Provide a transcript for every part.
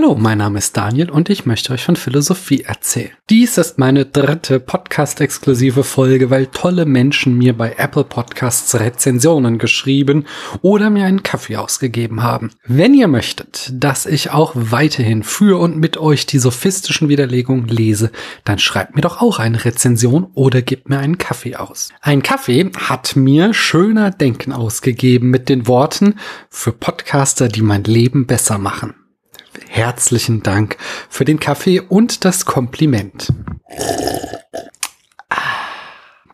Hallo, mein Name ist Daniel und ich möchte euch von Philosophie erzählen. Dies ist meine dritte Podcast-exklusive Folge, weil tolle Menschen mir bei Apple Podcasts Rezensionen geschrieben oder mir einen Kaffee ausgegeben haben. Wenn ihr möchtet, dass ich auch weiterhin für und mit euch die sophistischen Widerlegungen lese, dann schreibt mir doch auch eine Rezension oder gebt mir einen Kaffee aus. Ein Kaffee hat mir schöner Denken ausgegeben mit den Worten für Podcaster, die mein Leben besser machen herzlichen Dank für den Kaffee und das Kompliment.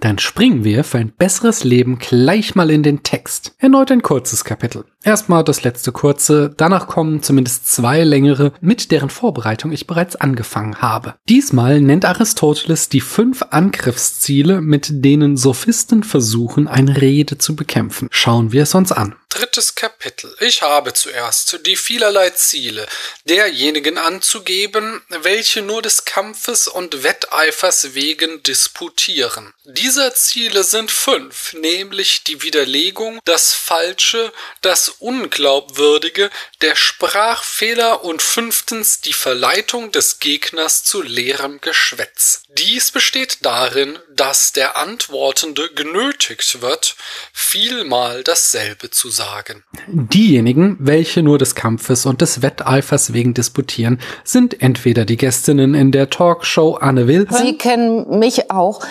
Dann springen wir für ein besseres Leben gleich mal in den Text. Erneut ein kurzes Kapitel. Erstmal das letzte kurze, danach kommen zumindest zwei längere, mit deren Vorbereitung ich bereits angefangen habe. Diesmal nennt Aristoteles die fünf Angriffsziele, mit denen Sophisten versuchen, eine Rede zu bekämpfen. Schauen wir es uns an. Drittes Kapitel. Ich habe zuerst die vielerlei Ziele derjenigen anzugeben, welche nur des Kampfes und Wetteifers wegen disputieren. Dieser Ziele sind fünf, nämlich die Widerlegung, das Falsche, das Unglaubwürdige, der Sprachfehler und fünftens die Verleitung des Gegners zu leerem Geschwätz. Dies besteht darin, dass der Antwortende genötigt wird, vielmal dasselbe zu sagen. Diejenigen, welche nur des Kampfes und des Wetteifers wegen disputieren, sind entweder die Gästinnen in der Talkshow Anne Will. Sie kennen mich auch.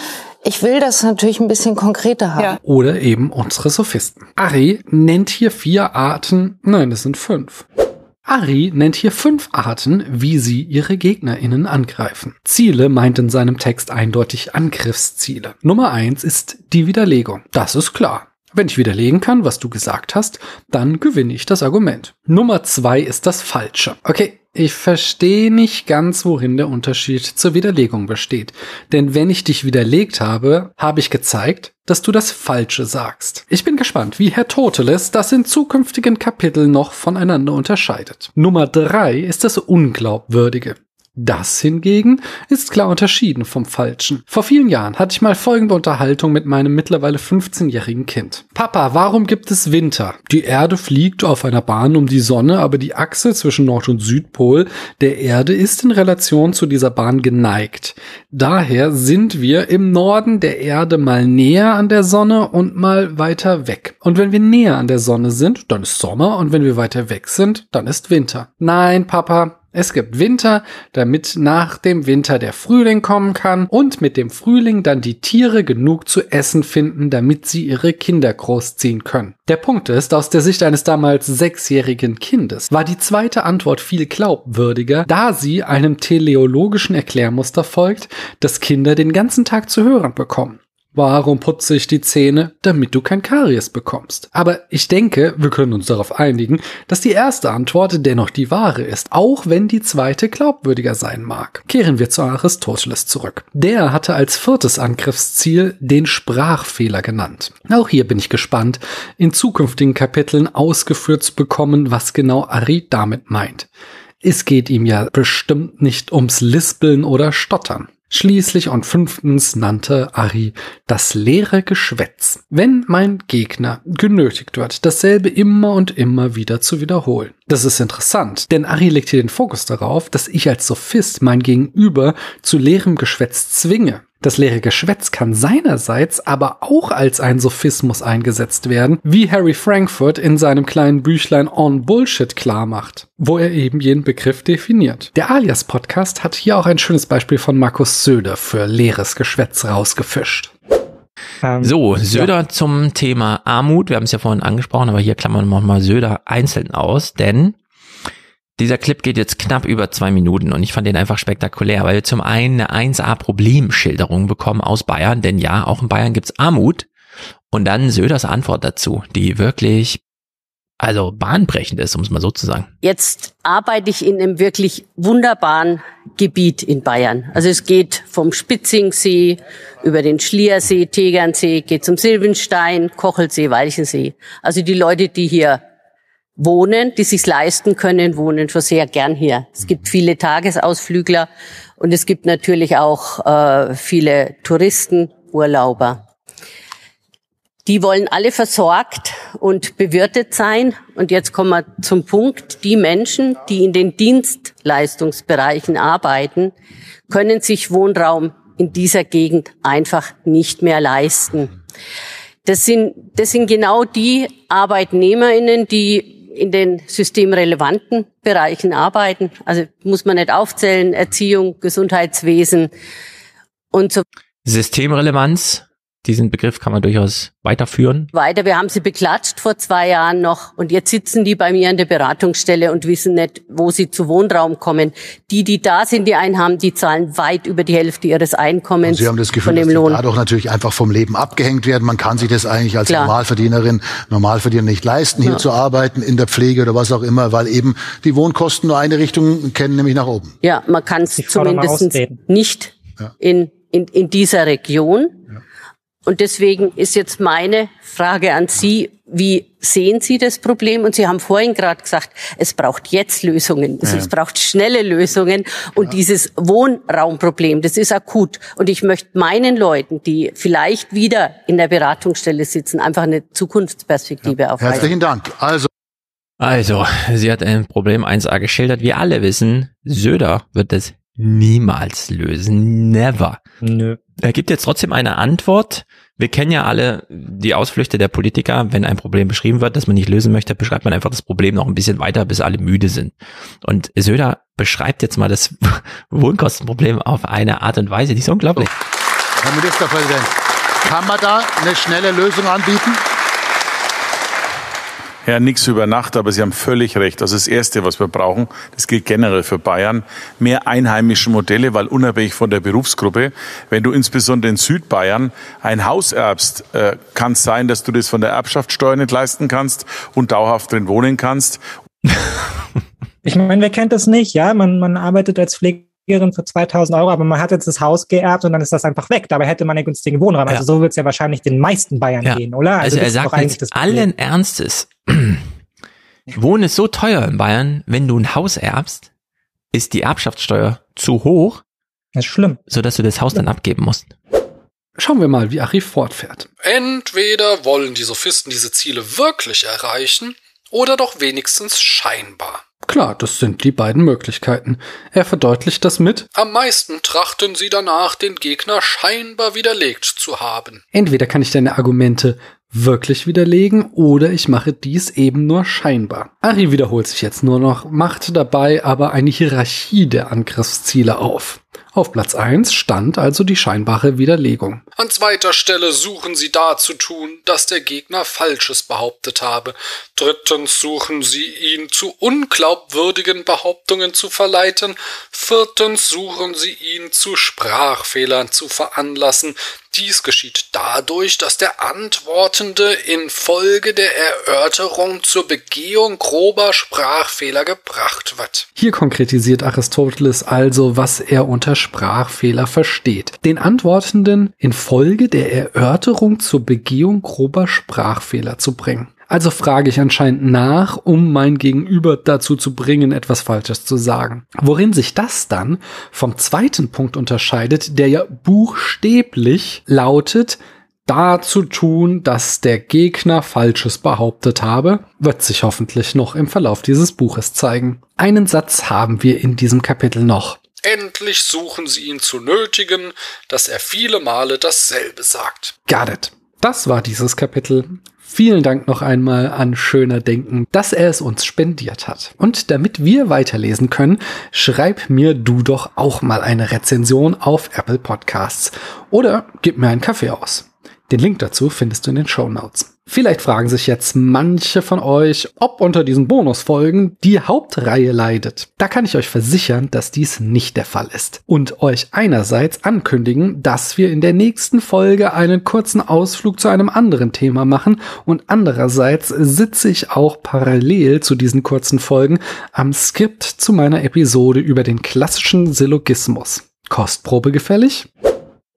Ich will das natürlich ein bisschen konkreter haben. Ja. Oder eben unsere Sophisten. Ari nennt hier vier Arten, nein, es sind fünf. Ari nennt hier fünf Arten, wie sie ihre GegnerInnen angreifen. Ziele meint in seinem Text eindeutig Angriffsziele. Nummer eins ist die Widerlegung. Das ist klar. Wenn ich widerlegen kann, was du gesagt hast, dann gewinne ich das Argument. Nummer zwei ist das Falsche. Okay, ich verstehe nicht ganz, worin der Unterschied zur Widerlegung besteht. Denn wenn ich dich widerlegt habe, habe ich gezeigt, dass du das Falsche sagst. Ich bin gespannt, wie Herr Toteles das in zukünftigen Kapiteln noch voneinander unterscheidet. Nummer drei ist das Unglaubwürdige. Das hingegen ist klar unterschieden vom Falschen. Vor vielen Jahren hatte ich mal folgende Unterhaltung mit meinem mittlerweile 15-jährigen Kind. Papa, warum gibt es Winter? Die Erde fliegt auf einer Bahn um die Sonne, aber die Achse zwischen Nord- und Südpol der Erde ist in Relation zu dieser Bahn geneigt. Daher sind wir im Norden der Erde mal näher an der Sonne und mal weiter weg. Und wenn wir näher an der Sonne sind, dann ist Sommer und wenn wir weiter weg sind, dann ist Winter. Nein, Papa, es gibt Winter, damit nach dem Winter der Frühling kommen kann und mit dem Frühling dann die Tiere genug zu essen finden, damit sie ihre Kinder großziehen können. Der Punkt ist, aus der Sicht eines damals sechsjährigen Kindes war die zweite Antwort viel glaubwürdiger, da sie einem teleologischen Erklärmuster folgt, das Kinder den ganzen Tag zu hören bekommen. Warum putze ich die Zähne? Damit du kein Karies bekommst. Aber ich denke, wir können uns darauf einigen, dass die erste Antwort dennoch die wahre ist, auch wenn die zweite glaubwürdiger sein mag. Kehren wir zu Aristoteles zurück. Der hatte als viertes Angriffsziel den Sprachfehler genannt. Auch hier bin ich gespannt, in zukünftigen Kapiteln ausgeführt zu bekommen, was genau Ari damit meint. Es geht ihm ja bestimmt nicht ums Lispeln oder Stottern. Schließlich und fünftens nannte Ari das leere Geschwätz. Wenn mein Gegner genötigt wird, dasselbe immer und immer wieder zu wiederholen. Das ist interessant, denn Ari legt hier den Fokus darauf, dass ich als Sophist mein Gegenüber zu leerem Geschwätz zwinge. Das leere Geschwätz kann seinerseits aber auch als ein Sophismus eingesetzt werden, wie Harry Frankfurt in seinem kleinen Büchlein On Bullshit klar macht, wo er eben jeden Begriff definiert. Der Alias Podcast hat hier auch ein schönes Beispiel von Markus Söder für leeres Geschwätz rausgefischt. Ähm, so, Söder ja. zum Thema Armut. Wir haben es ja vorhin angesprochen, aber hier klammern wir mal Söder einzeln aus, denn dieser Clip geht jetzt knapp über zwei Minuten und ich fand den einfach spektakulär, weil wir zum einen eine 1A-Problemschilderung bekommen aus Bayern, denn ja, auch in Bayern gibt's Armut. Und dann Söders Antwort dazu, die wirklich, also bahnbrechend ist, um es mal so zu sagen. Jetzt arbeite ich in einem wirklich wunderbaren Gebiet in Bayern. Also es geht vom Spitzingsee über den Schliersee, Tegernsee, geht zum Silbenstein, Kochelsee, Walchensee. Also die Leute, die hier wohnen, die sich leisten können, wohnen schon sehr gern hier. Es gibt viele Tagesausflügler und es gibt natürlich auch äh, viele Touristen, Urlauber. Die wollen alle versorgt und bewirtet sein. Und jetzt kommen wir zum Punkt. Die Menschen, die in den Dienstleistungsbereichen arbeiten, können sich Wohnraum in dieser Gegend einfach nicht mehr leisten. Das sind, das sind genau die ArbeitnehmerInnen, die in den systemrelevanten Bereichen arbeiten. Also muss man nicht aufzählen, Erziehung, Gesundheitswesen und so. Systemrelevanz diesen Begriff kann man durchaus weiterführen. Weiter, wir haben sie beklatscht vor zwei Jahren noch und jetzt sitzen die bei mir an der Beratungsstelle und wissen nicht, wo sie zu Wohnraum kommen. Die, die da sind, die einen haben, die zahlen weit über die Hälfte ihres Einkommens. Sie haben das Gefühl, von dem dass Lohn. die dadurch natürlich einfach vom Leben abgehängt werden. Man kann sich das eigentlich als Klar. Normalverdienerin, Normalverdiener nicht leisten, hier Ja. zu arbeiten, in der Pflege oder was auch immer, weil eben die Wohnkosten nur eine Richtung kennen, nämlich nach oben. Ja, man kann es zumindest nicht Ja. in, in, in dieser Region. Und deswegen ist jetzt meine Frage an Sie, wie sehen Sie das Problem? Und Sie haben vorhin gerade gesagt, es braucht jetzt Lösungen, es, Ja. es braucht schnelle Lösungen. Und dieses Wohnraumproblem, das ist akut. Und ich möchte meinen Leuten, die vielleicht wieder in der Beratungsstelle sitzen, einfach eine Zukunftsperspektive aufweisen. Herzlichen Dank. Also Also, sie hat ein Problem 1a geschildert. Wir alle wissen, Söder wird es niemals lösen. Never. Nö. Er gibt jetzt trotzdem eine Antwort. Wir kennen ja alle die Ausflüchte der Politiker. Wenn ein Problem beschrieben wird, das man nicht lösen möchte, beschreibt man einfach das Problem noch ein bisschen weiter, bis alle müde sind. Und Söder beschreibt jetzt mal das Wohnkostenproblem auf eine Art und Weise, die ist unglaublich. Herr Ministerpräsident, kann man da eine schnelle Lösung anbieten? Ja, nichts über Nacht, aber Sie haben völlig recht. Das ist das Erste, was wir brauchen. Das gilt generell für Bayern. Mehr einheimische Modelle, weil unabhängig von der Berufsgruppe, wenn du insbesondere in Südbayern ein Haus erbst, äh, kann es sein, dass du das von der Erbschaftssteuer nicht leisten kannst und dauerhaft drin wohnen kannst. Ich meine, wer kennt das nicht? Ja, man, man arbeitet als Pflegerin für 2000 Euro, aber man hat jetzt das Haus geerbt und dann ist das einfach weg. Dabei hätte man einen günstigen Wohnraum. Ja. Also so wird es ja wahrscheinlich den meisten Bayern Ja. gehen, oder? Also, er das ist doch sagt eigentlich jetzt allen Ernstes, Wohnen ist so teuer in Bayern, wenn du ein Haus erbst, ist die Erbschaftssteuer zu hoch, Das ist schlimm. sodass du das Haus dann abgeben musst. Schauen wir mal, wie Arif fortfährt. Entweder wollen die Sophisten diese Ziele wirklich erreichen oder doch wenigstens scheinbar. Klar, das sind die beiden Möglichkeiten. Er verdeutlicht das mit, Am meisten trachten sie danach, den Gegner scheinbar widerlegt zu haben. entweder kann ich deine Argumente wirklich widerlegen oder ich mache dies eben nur scheinbar. Ari wiederholt sich jetzt nur noch, macht dabei aber eine Hierarchie der Angriffsziele auf. Auf Platz 1 stand also die scheinbare Widerlegung. An zweiter Stelle suchen sie darzutun, dass der Gegner Falsches behauptet habe. Drittens suchen sie ihn zu unglaubwürdigen Behauptungen zu verleiten. Viertens suchen sie ihn zu Sprachfehlern zu veranlassen. Dies geschieht dadurch, dass der Antwortende infolge der Erörterung zur Begehung grober Sprachfehler gebracht wird. Hier konkretisiert Aristoteles also, was er unter Sprachfehler versteht. Den Antwortenden infolge der Erörterung zur Begehung grober Sprachfehler zu bringen. Also frage ich anscheinend nach, um mein Gegenüber dazu zu bringen, etwas Falsches zu sagen. Worin sich das dann vom zweiten Punkt unterscheidet, der ja buchstäblich lautet, dazu tun, dass der Gegner Falsches behauptet habe, wird sich hoffentlich noch im Verlauf dieses Buches zeigen. Einen Satz haben wir in diesem Kapitel noch. Endlich suchen sie ihn zu nötigen, dass er viele Male dasselbe sagt. Got it. Das war dieses Kapitel. Vielen Dank noch einmal an Schöner Denken, dass er es uns spendiert hat. Und damit wir weiterlesen können, schreib mir du doch auch mal eine Rezension auf Apple Podcasts. Oder gib mir einen Kaffee aus. Den Link dazu findest du in den Show Notes. Vielleicht fragen sich jetzt manche von euch, ob unter diesen Bonusfolgen die Hauptreihe leidet. Da kann ich euch versichern, dass dies nicht der Fall ist. Und euch einerseits ankündigen, dass wir in der nächsten Folge einen kurzen Ausflug zu einem anderen Thema machen und andererseits sitze ich auch parallel zu diesen kurzen Folgen am Skript zu meiner Episode über den klassischen Syllogismus. Kostprobe gefällig?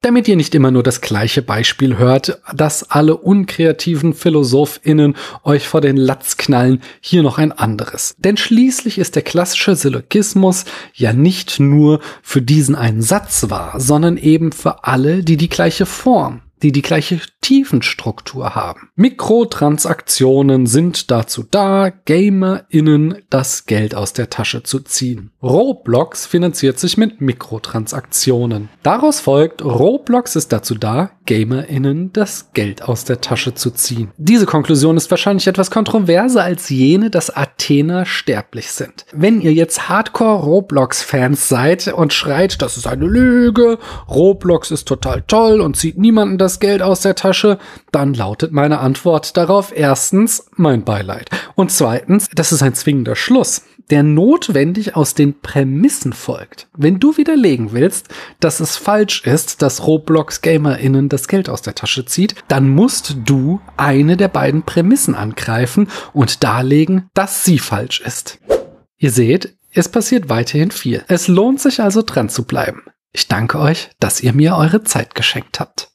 Damit ihr nicht immer nur das gleiche Beispiel hört, dass alle unkreativen PhilosophInnen euch vor den Latz knallen, hier noch ein anderes. Denn schließlich ist der klassische Syllogismus ja nicht nur für diesen einen Satz wahr, sondern eben für alle, die die gleiche Form, die die gleiche Tiefenstruktur haben. Mikrotransaktionen sind dazu da, GamerInnen das Geld aus der Tasche zu ziehen. Roblox finanziert sich mit Mikrotransaktionen. Daraus folgt, Roblox ist dazu da, GamerInnen das Geld aus der Tasche zu ziehen. Diese Konklusion ist wahrscheinlich etwas kontroverser als jene, dass Athener sterblich sind. Wenn ihr jetzt Hardcore-Roblox-Fans seid und schreit, das ist eine Lüge, Roblox ist total toll und zieht niemanden Geld aus der Tasche, dann lautet meine Antwort darauf erstens mein Beileid und zweitens, das ist ein zwingender Schluss der notwendig aus den Prämissen folgt. Wenn du widerlegen willst, dass es falsch ist, dass Roblox GamerInnen das Geld aus der Tasche zieht, dann musst du eine der beiden Prämissen angreifen und darlegen, dass sie falsch ist. Ihr seht, es passiert weiterhin viel. Es lohnt sich also dran zu bleiben. Ich danke euch, dass ihr mir eure Zeit geschenkt habt.